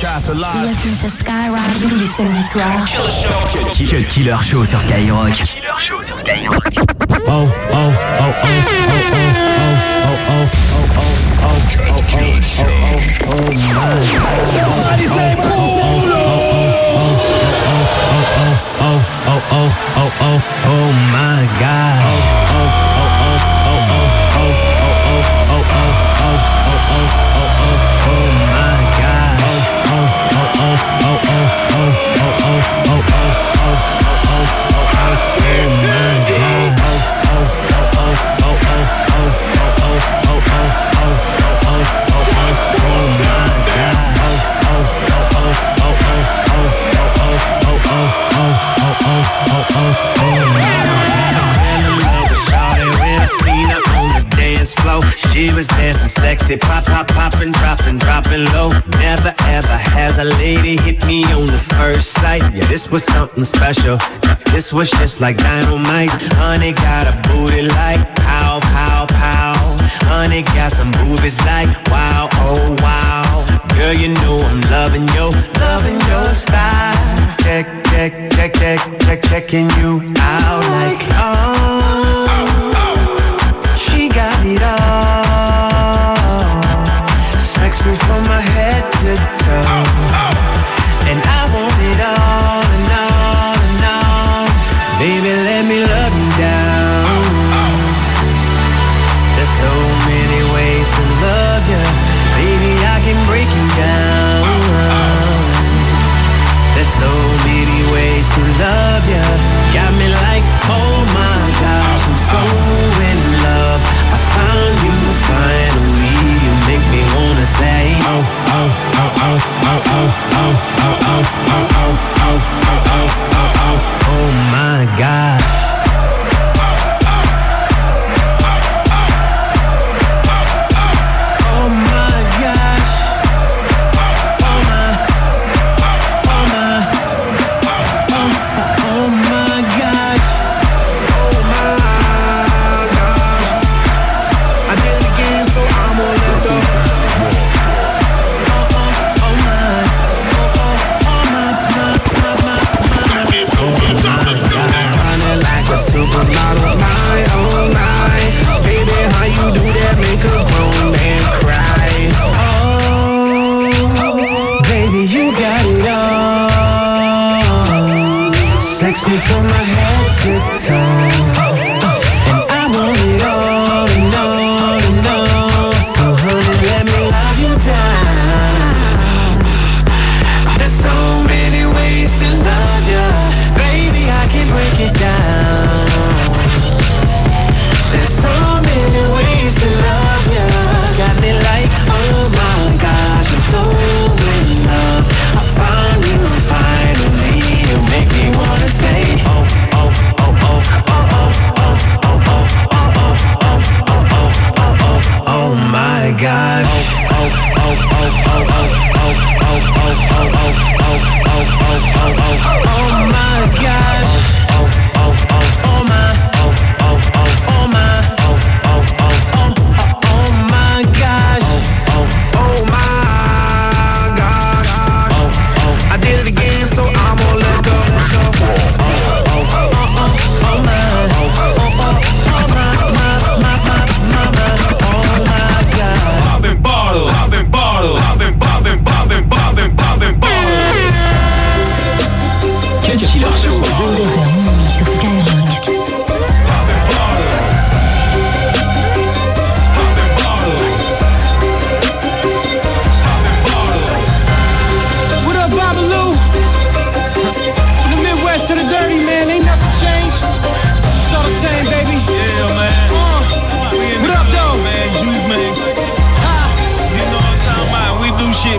podcast alive. Listen to Skyrock tous les samedis soirs. Killer Show. Killer, Killer Show sur Skyrock. Killer Show sur Skyrock. Oh, oh, oh, oh, oh, oh, oh, oh, oh, oh, oh, oh, Killer Show. Oh, oh, oh, Somebody say Oh, oh, oh, oh, oh, oh, oh, oh, oh, my God. Oh, oh. She was dancing sexy, pop, pop, popping, dropping, dropping low. Never ever has a lady hit me on the first sight. Yeah, this was something special. This was just like dynamite. Honey got a booty like pow, pow, pow. Honey got some boobies like wow, oh wow. Girl, you know I'm loving yo, loving your style. Check, check, check, check, check, checking you out like oh. good time. I'm not on my, own, my Baby, how you do that? Make a grown man cry. Oh, baby, you got it all. Sexy from my head to toe.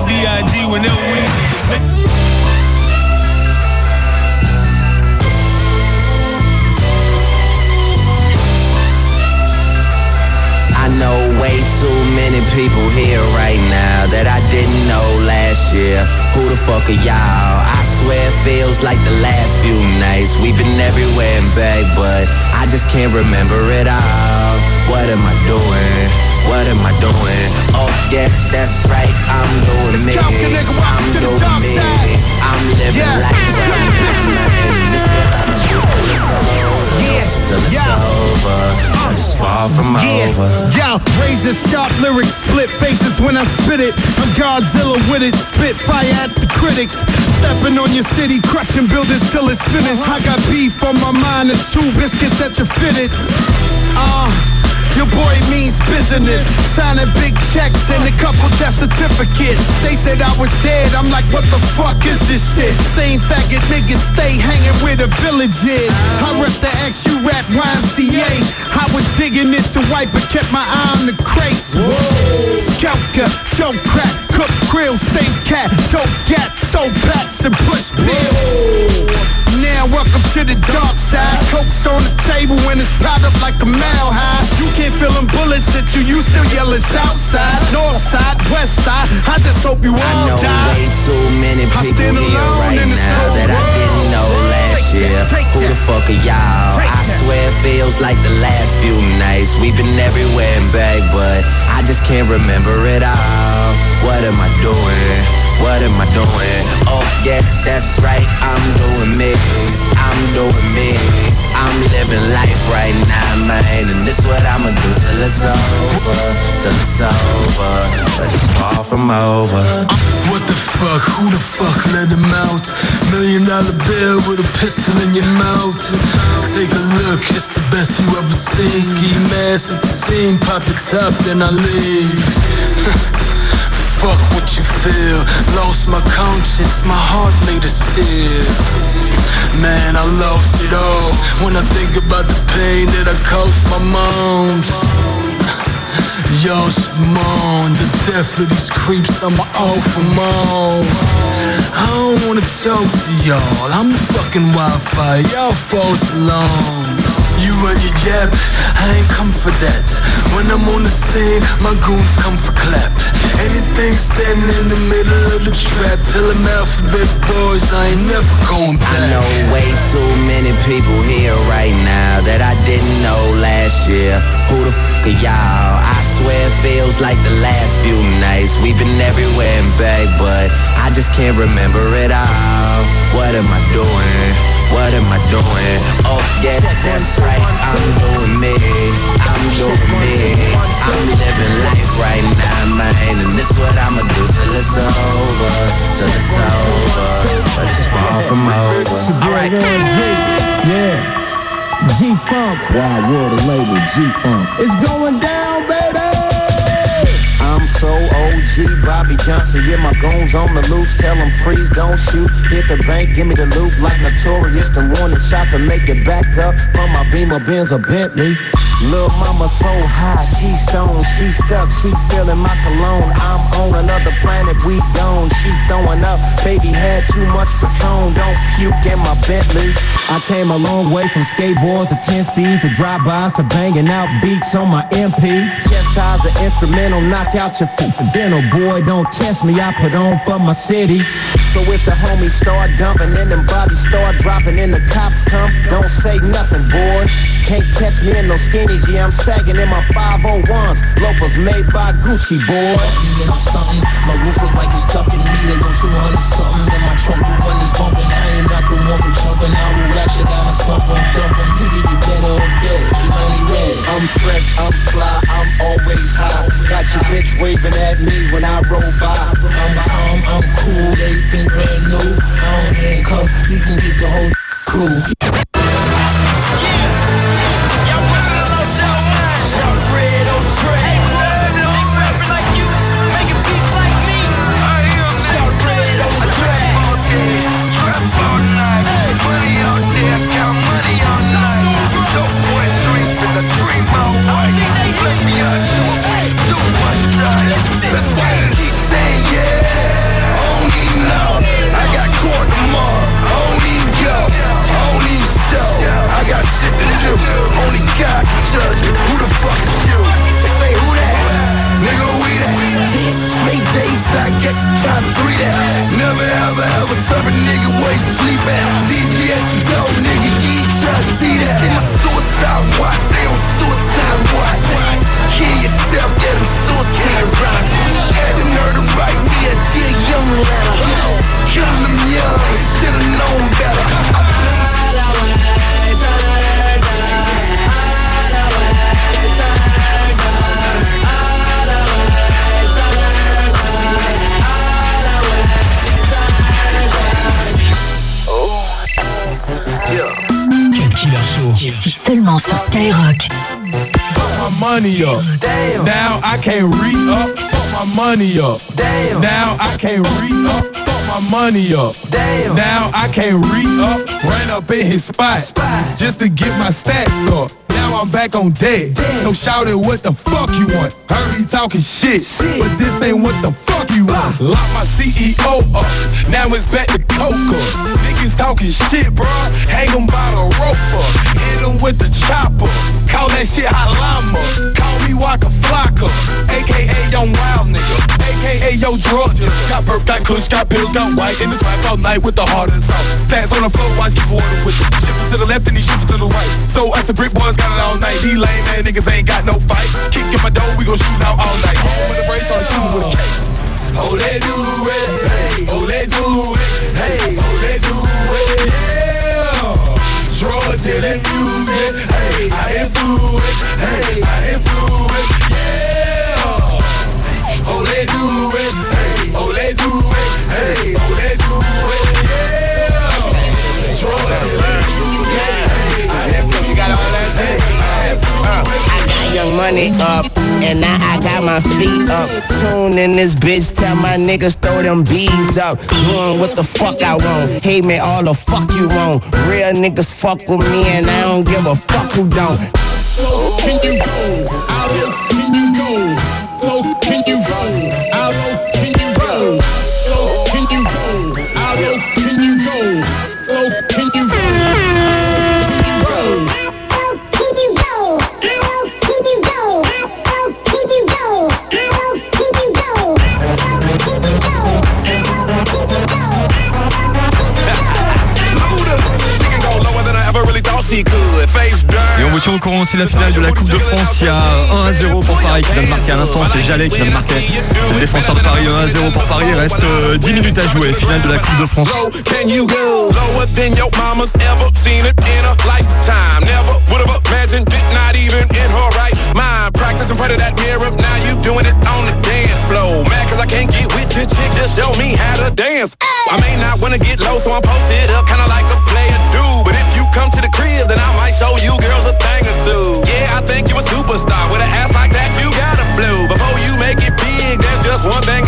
like B.I.G. whenever we... know way too many people here right now that I didn't know last year. Who the fuck are y'all? I swear it feels like the last few nights. We've been everywhere and back, but I just can't remember it all. What am I doing? What am I doing? Oh yeah, that's right. I'm doing me. I'm doing me. I'm living yeah. life. Yeah. Yeah. Yeah, yeah. Yeah, far from yeah. over. Y'all razor sharp lyrics, split faces when I spit it. I'm Godzilla with it, spit fire at the critics. Stepping on your city, crushing buildings till it's finished. I got beef on my mind, it's two biscuits that you fitted. Ah. Uh, your boy means business, signing big checks and a couple death certificates. They said I was dead, I'm like, what the fuck is this shit? Same faggot niggas stay hanging where the village is. I rep the you rap YMCA. I was digging into white, but kept my eye on the crates. Skelka, Joe crack, cook krill, same cat, toe gat, so bats and push pills. Now welcome to the dark side. Coke's on the table when it's piled up like a mile high. You can't feel them bullets at you, you still yelling outside, north side, west side. I just hope you I all know die. way too many I people here alone right in this now that I didn't know last year. Who the fuck are y'all? I that. swear it feels like the last few nights. We've been everywhere and back, but I just can't remember it all. What am I doing? What am I doing? Oh yeah, that's right. I'm doing me. I'm doing me. I'm living life right now, man, and this what I'ma do till it's over, till it's over, but it's far from over. What the fuck? Who the fuck let him out? Million dollar bill with a pistol in your mouth. Take a look, it's the best you ever seen. Ski mask at the scene, pop your top, then I leave. Fuck what you feel. Lost my conscience, my heart made of steel. Man, I lost it all when I think about the pain that I caused my moms. Should mourn the death of these creeps on my awful mom. I don't wanna talk to y'all. I'm the fucking Wi-Fi. Y'all false alarms. You run your jab, I ain't come for that. When I'm on the scene, my goons come for clap. Anything standing in the middle of the trap, tell them alphabet boys I ain't never going back. I know way too many people here right now that I didn't know last year. Who the fuck y'all? I swear it feels like the last few nights. We've been everywhere and back, but I just can't remember it all. What am I doing? What am I doing? Oh yeah, that's right. I'm doing me. I'm doing me. I'm living life right now, man, and this what I'ma do till it's over, till it's over, but it's far from over. All right. Yeah. G Funk. Wild World of Label, G Funk. It's going down, Bobby Johnson. Yeah, my goons on the loose. Tell them freeze, don't shoot. Hit the bank, give me the loot like notorious. The warning shots and make it back up from my Beamer, Benz, or Bentley. Lil' mama so high, she stoned, she stuck, she feeling my cologne. I'm on another planet, we gone, she throwing up. Baby had too much Patron, don't puke in my Bentley. I came a long way from skateboards to 10 speeds to drive-bys to banging out beats on my MP. Chest ties the instrumental, knock out your feet. Dental boy, don't test me, I put on for my city. So if the homies start dumping and them bodies start dropping and the cops come, don't say nothing, boy. Can't catch me in no skinnies, yeah, I'm sagging in my 501s. Loafers made by Gucci, boy. I'm stunting. My roof look like it's ducking me. They go 200 something in my trunk. The one is bumping. I ain't not the one for jumping. I will ratchet down and slump 'em, dump 'em. You get better off dead. You money red. I'm fresh, I'm fly, I'm always high. Got your bitch waving at me roll by. I'm I'm cool. Money up. Damn. Now I can't re up. Fuck my money up. Damn. Now I can't re up. Fuck my money up. Damn. Now I can't re up. Run up in his spot. Spot. Just to get my stacks up. Now I'm back on deck. No shouting what the fuck you want. Heard he talking shit, but this ain't what the fuck you want. Lock my CEO up. Now it's back to Coca. Niggas talking shit, bro. Hang 'em by the rope up. Hit 'em with the chopper. Call that shit Halama. Call me Waka Flocka. AKA Young Wild Nigga. AKA Yo Drug. Got burp, got kush, got pills, got white. In the trap all night with the heart and soul. Stats on the floor, watch you water with it. Shifting to the left and he shifting to the right. So us the brick boys got it all night. These lame man niggas ain't got no fight. Kick in my door, we gon' shoot out all night. Home with the on the shooter with a cake. Oh, they do it. Hey, oh, they do it. Hey, oh, they do it. Yeah. To the music. Hey, I influence. Hey, I influence. Yeah. Money up, and now I got my feet up. Tune in this bitch, tell my niggas throw them bees up. Doing what the fuck I want, hate me all the fuck you want. Real niggas fuck with me, and I don't give a fuck who don't. Can you pussy good. Face dirty au courant aussi la finale de la Coupe de France. Il y a 1 à 0 pour Paris qui vient de marquer à l'instant. C'est Jallet qui vient de marquer. C'est le défenseur de Paris 1 à 0 pour Paris. Il reste euh, 10 minutes à jouer. Finale de la Coupe de France. I may not wanna get low, so I'm posted up, kinda like a player do. But if you come to the crib, then I might show you girls a thing or two. Yeah, I think you a superstar. With an ass like that, you gotta blow. Before you make it big, there's just one thing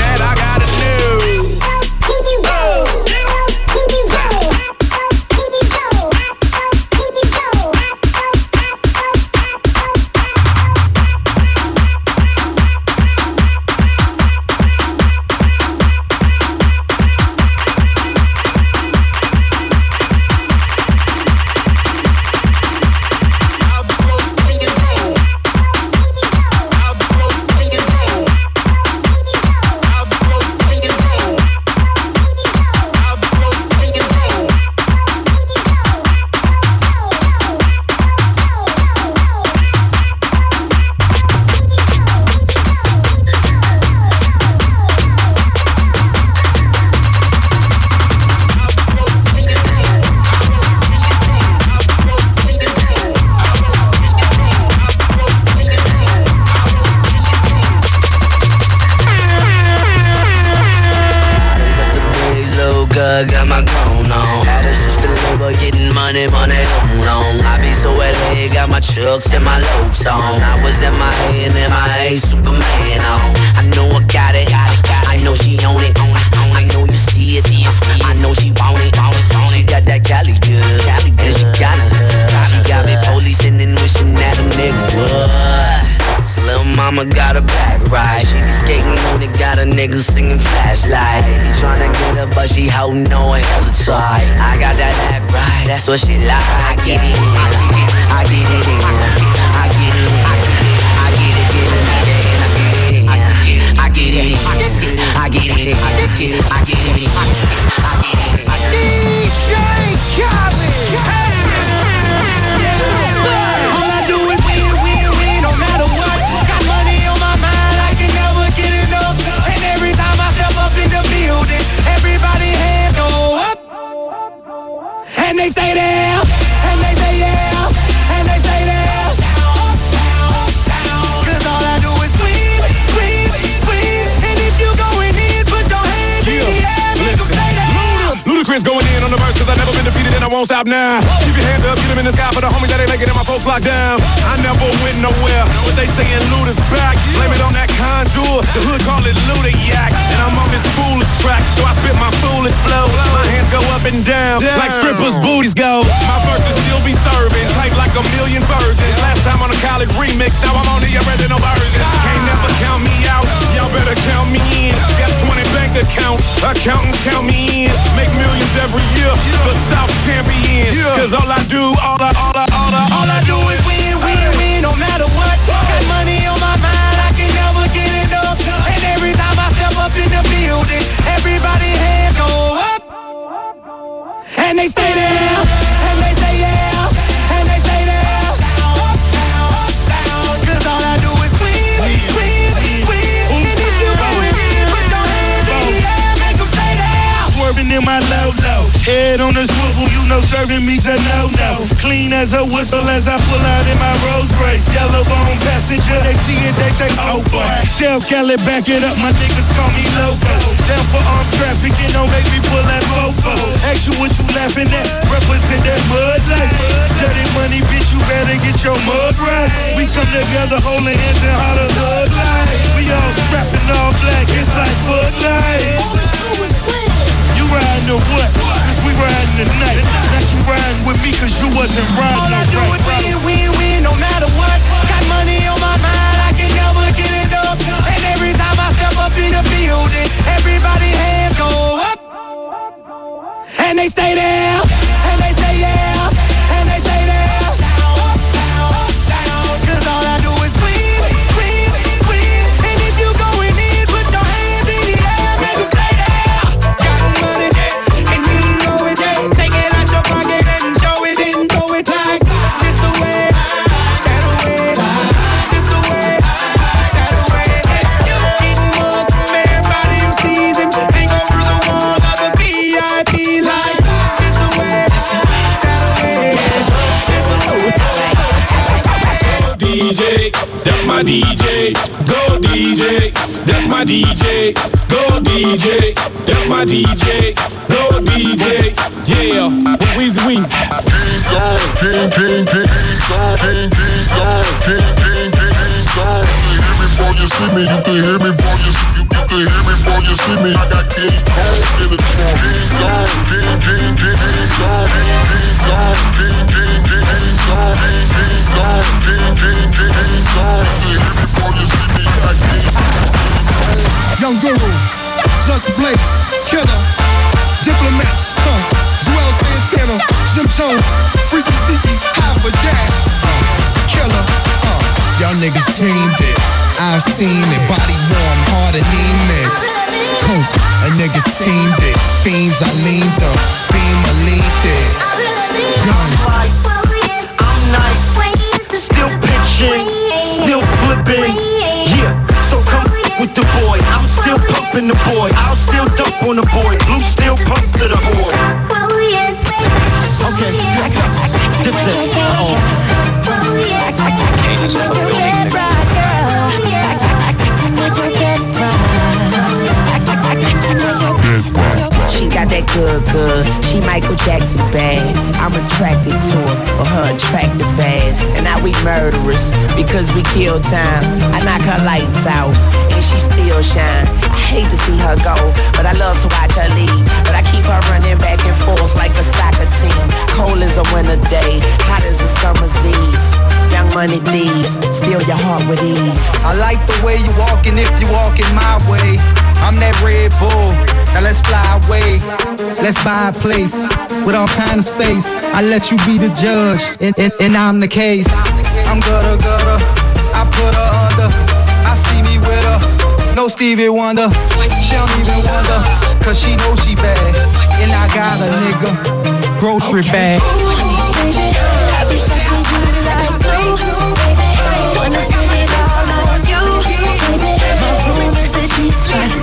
money, money, long, long. I be so LA, got my chucks and my locs on. I was in my head and my A Superman on. I know I got it, I know she own it. I know you see it, I know she want it. She got that Cali good, and she got it. She got me policing and then wishing that a nigga would. Mama got a back right. She be skating on it, got a nigga singing flashlight. He tryna get her, but she holding on hella tight. I got that act right, that's what she like. I get it in, I get it in, I get it in, I get it in, I get it in, I get it in, I get it in, I get it in, I get it in. DJ Khaled. Now. Keep your hands up, get them in the sky for the homies that ain't making it, my folks locked down. I never went nowhere, but they saying loot is back. Blame it on that contour, the hood call it Ludiac. And I'm on this foolish track, so I spit my foolish flow. My hands go up and down, like strippers' booties go. My verses still be serving, tight like a million virgins. Last time on a college remix, now I'm on the original version. Can't never count me out, y'all better count me in. Got 20 bank accounts, accountants count me in. Make millions every year, the South champion. Cause all I do, all I, all head on the swivel, you know serving me's a no no. Clean as a whistle as I pull out in my Rolls Royce. Yellow bone passenger, they see it, they say oh boy. Del Cali back it up, my niggas call me loco. Down for armed traffic, oh, and don't make me pull that fofo. Ask you what you laughing at, represent that mud life. Dirty money, bitch, you better get your mud right. We come together, holding hands and holler thug life. We all strapping all riding tonight. Now you riding with me cause you wasn't riding All I do right. is win, win, win, no matter what. Got money on my mind, I can never get it up. And every time I step up in the building, everybody hands go up. And they stay there, DJ, that's my DJ. Go DJ, that's my DJ. Go DJ, that's my DJ. Go DJ, yeah. Weezy Wing. Before you see me, you can hear me before you see you, you can hear me before you see me. I got kids cold in the trunk. Young Guru, Just Blaze, Killer, Diplomats, huh? Juelz Santana, Jim Jones, Freaky Zeke, Hava Dash, uh, Killer, uh. Y'all niggas teamed it. I've seen it. Body warm, hard anemic. Coke, a nigga steamed it. Fiends, I leaned up. Kill time. I knock her lights out and she still shine. I hate to see her go, but I love to watch her leave. But I keep her running back and forth like a soccer team. Cold as a winter day, hot as a summer's eve. Young money thieves, steal your heart with ease. I like the way you walking if you walking my way. I'm that Red Bull. Now let's fly away. Let's buy a place with all kind of space. I let you be the judge, and, and, and I'm the case. I'm gutter gutter. Put her under. I see me with her. No Stevie Wonder. She don't even wonder, cause she knows she bad. And I got a nigga. Grocery bag.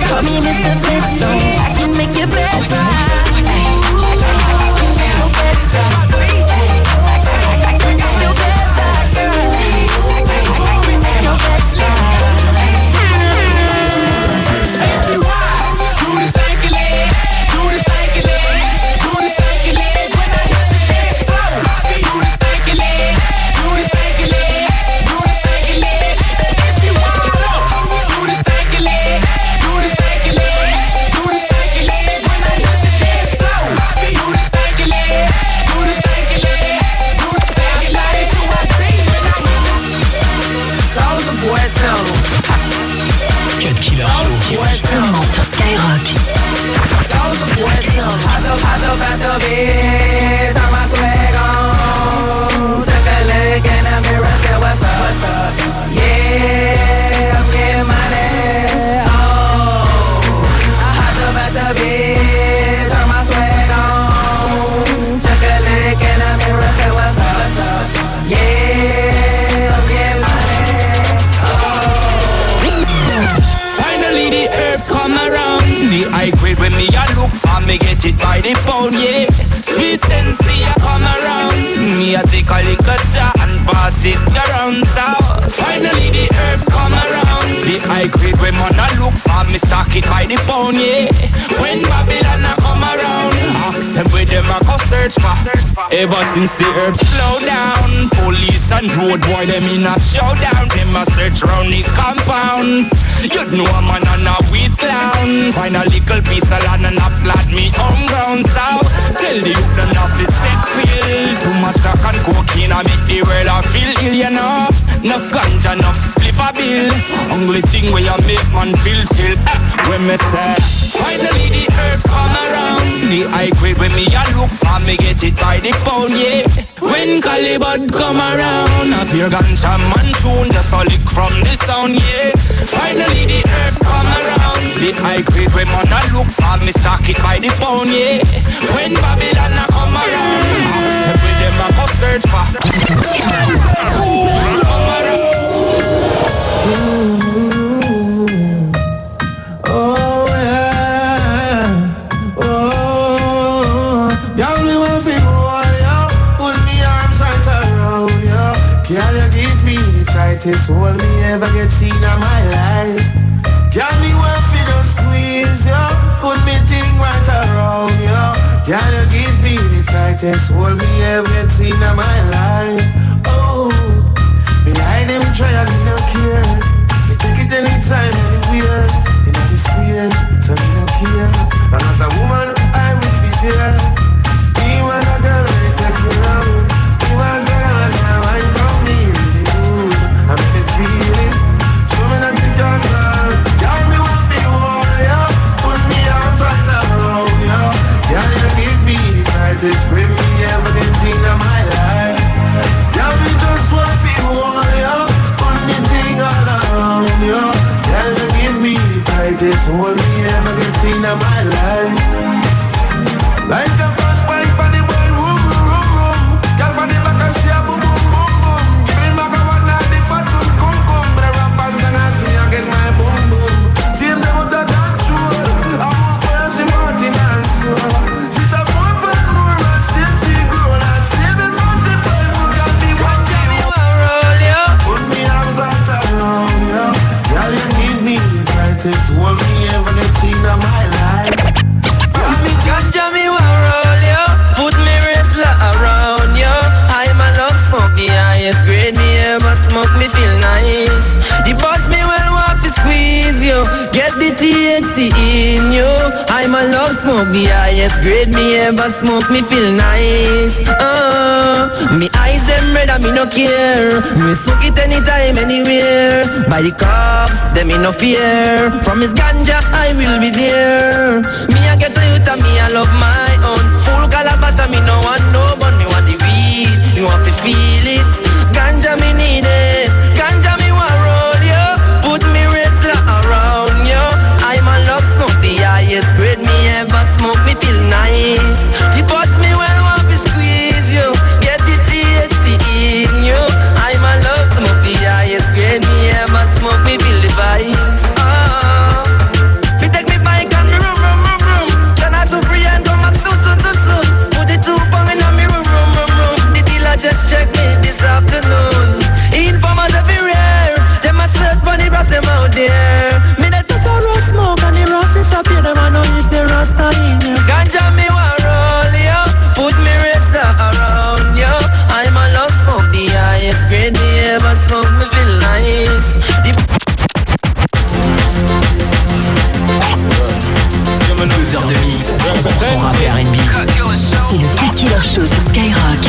Call me Mr. Flintstone. I can make. The pound, yeah. Sweet sensei a come around. Me a take a little jar and pass it around so Finally the herbs come around. The high grade when man a look for me stock it by the pound, yeah. When Babylon them where them a go search for. Ever since the herbs slow down, police and road boy them in a showdown. Them a search round the compound. You know a man and a weed clown. Find a little piece of land and a flat me home ground so Tell the youth enough it set feel. Too much crack and cocaine I make the world a feel ill, you know. Enough ganja, enough spliff a bill. Only thing where you make man feel still. Eh, when me say, The high grade when me a look for me get it by the pound, yeah. When Calibut come around, a pure ganja man tune just a lick from the sound, yeah. Finally the herbs come around. The high grade when man a look for me stock it by the pound, yeah. When Babylon a come around, ask them a go search for. Come Oh tightest hold me ever get seen in my life? Can me want to just squeeze ya, put me thing right around ya. Can you give me the tightest hold me ever get seen in my life? The grade me ever smoke me feel nice. Uh, me eyes them red and me no care. Me smoke it anytime anywhere. By the cops, them me no fear. From his ganja I will be there. Me I get a youth and me I love my own. Full calabash and me no want no bun. Me want the weed, me want to feel it. 100% rap et R&B. C'est le Killer Show sur Skyrock.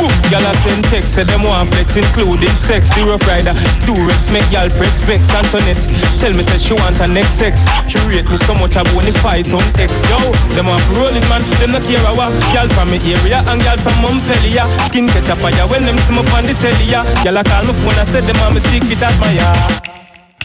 Boop, y'all have send text, say them want flex, including sex. The rough rider, do rex, make y'all press vex. Antoinette, tell me say she want her next sex. She rate me so much, I wanna fight on text. Yo, them want roll man. Them not care a what. Y'all from me area and y'all from Montpellier. Skin catch up fire when them see me on the telly. ya. Y'all a call my phone, I said them want me secret admire.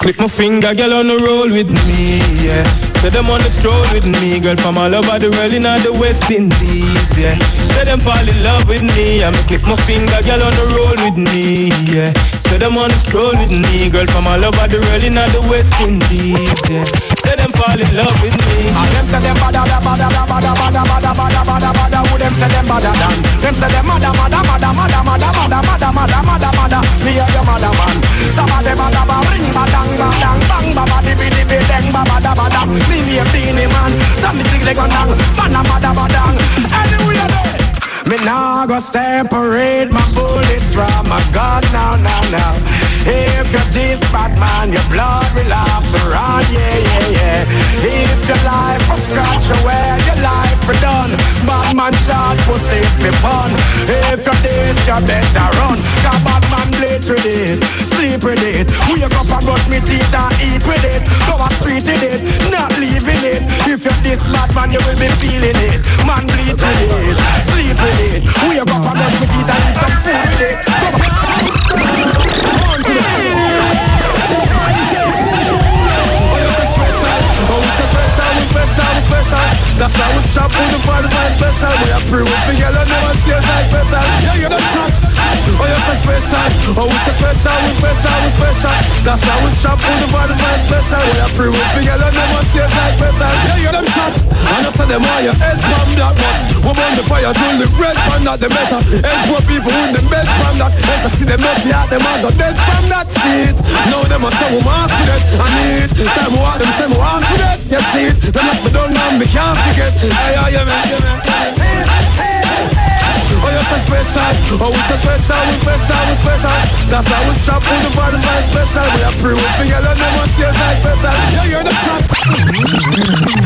Click my finger, girl on the roll with me, yeah. Say them on the stroll with me, girl from all over the world in the West Indies, yeah. Say them fall in love with me, I me click my finger, girl on the roll with me, yeah. Say them on the stroll with me, girl from all over the world in the West Indies, yeah. Say them fall in love with me. And them say them bada bada bada bada bada bada bada bada bada Who them say them bada? Them say them mada mada mada mada mada mada mada mada mada mada Me a your mother man Some of them bada bada bada bada. Me name Beenie Man, so me dig like a dang, man a bada me nah go separate my bullets from my gun now, now, now. If you're this bad man, your blood will have to run, yeah, yeah, yeah. If your life was scratch away, your life will done. Bad man shot for save me fun. If you're this, you better run. Cause bad man bleach with it, sleep with it. Wake up and brush me teeth and eat with it. Go a street with it, not leaving it. If you're this bad man, you will be feeling it. Man bleach with it, sleep with it it. Wake up and brush my teeth and eat some food with it. That's how we chop with the fire, fire special. We are free with the yellow, never tears like better. Yeah, you don't chop. Oh, you're so special. Oh, we so special, we're special, we're special. That's how we chop with the fire, fire special. We are free with the yellow, never tears like better. Yeah, you don't chop. I know say them why your head from that but We burn the fire till the red from that the better Help poor people in the bed from that Let us see them not out them and got dead from that seat Now them a say we mark for that I need Time we walk them we walk for that You see it Them lock me down now me can't forget Hey, yeah, yeah, man, man Oh, you're special. Oh, we so special, we special, we special. That's how we chop with the bottom line special. We are free with the yellow, no one tears like better. Yeah, you're the chop.